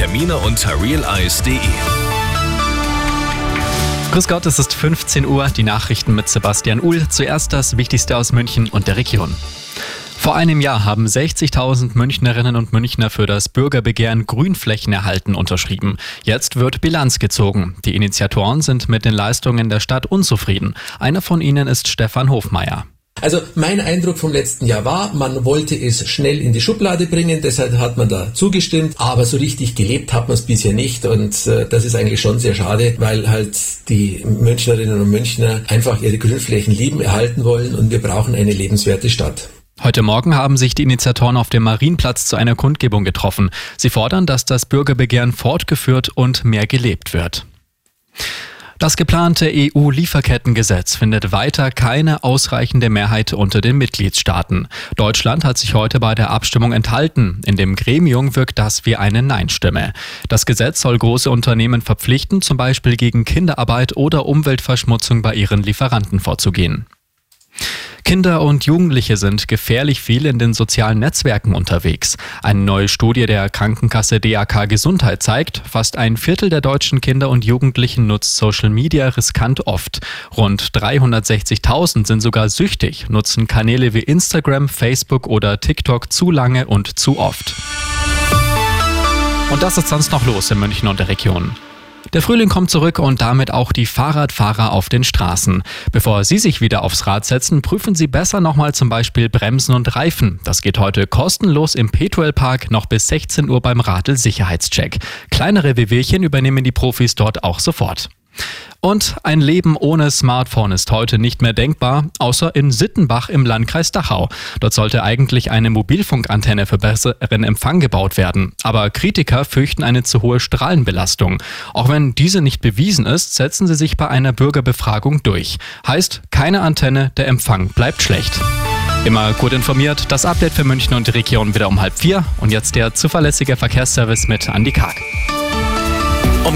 Termine unter realize.de. Grüß Gott, es ist 15 Uhr, die Nachrichten mit Sebastian Uhl. Zuerst das Wichtigste aus München und der Region. Vor einem Jahr haben 60.000 Münchnerinnen und Münchner für das Bürgerbegehren Grünflächen erhalten unterschrieben. Jetzt wird Bilanz gezogen. Die Initiatoren sind mit den Leistungen der Stadt unzufrieden. Einer von ihnen ist Stefan Hofmeier. Also mein Eindruck vom letzten Jahr war, man wollte es schnell in die Schublade bringen, deshalb hat man da zugestimmt, aber so richtig gelebt hat man es bisher nicht und äh, das ist eigentlich schon sehr schade, weil halt die Münchnerinnen und Münchner einfach ihre Grünflächen lieben, erhalten wollen und wir brauchen eine lebenswerte Stadt. Heute Morgen haben sich die Initiatoren auf dem Marienplatz zu einer Kundgebung getroffen. Sie fordern, dass das Bürgerbegehren fortgeführt und mehr gelebt wird. Das geplante EU-Lieferkettengesetz findet weiter keine ausreichende Mehrheit unter den Mitgliedstaaten. Deutschland hat sich heute bei der Abstimmung enthalten. In dem Gremium wirkt das wie eine Nein-Stimme. Das Gesetz soll große Unternehmen verpflichten, zum Beispiel gegen Kinderarbeit oder Umweltverschmutzung bei ihren Lieferanten vorzugehen. Kinder und Jugendliche sind gefährlich viel in den sozialen Netzwerken unterwegs. Eine neue Studie der Krankenkasse DAK Gesundheit zeigt, fast ein Viertel der deutschen Kinder und Jugendlichen nutzt Social Media riskant oft. Rund 360.000 sind sogar süchtig, nutzen Kanäle wie Instagram, Facebook oder TikTok zu lange und zu oft. Und das ist sonst noch los in München und der Region. Der Frühling kommt zurück und damit auch die Fahrradfahrer auf den Straßen. Bevor Sie sich wieder aufs Rad setzen, prüfen Sie besser nochmal zum Beispiel Bremsen und Reifen. Das geht heute kostenlos im Petuel Park noch bis 16 Uhr beim Radl Sicherheitscheck. Kleinere Wehwehchen übernehmen die Profis dort auch sofort. Und ein Leben ohne Smartphone ist heute nicht mehr denkbar, außer in Sittenbach im Landkreis Dachau. Dort sollte eigentlich eine Mobilfunkantenne für besseren Empfang gebaut werden. Aber Kritiker fürchten eine zu hohe Strahlenbelastung. Auch wenn diese nicht bewiesen ist, setzen sie sich bei einer Bürgerbefragung durch. Heißt, keine Antenne, der Empfang bleibt schlecht. Immer gut informiert, das Update für München und die Region wieder um halb vier und jetzt der zuverlässige Verkehrsservice mit Andy Karg.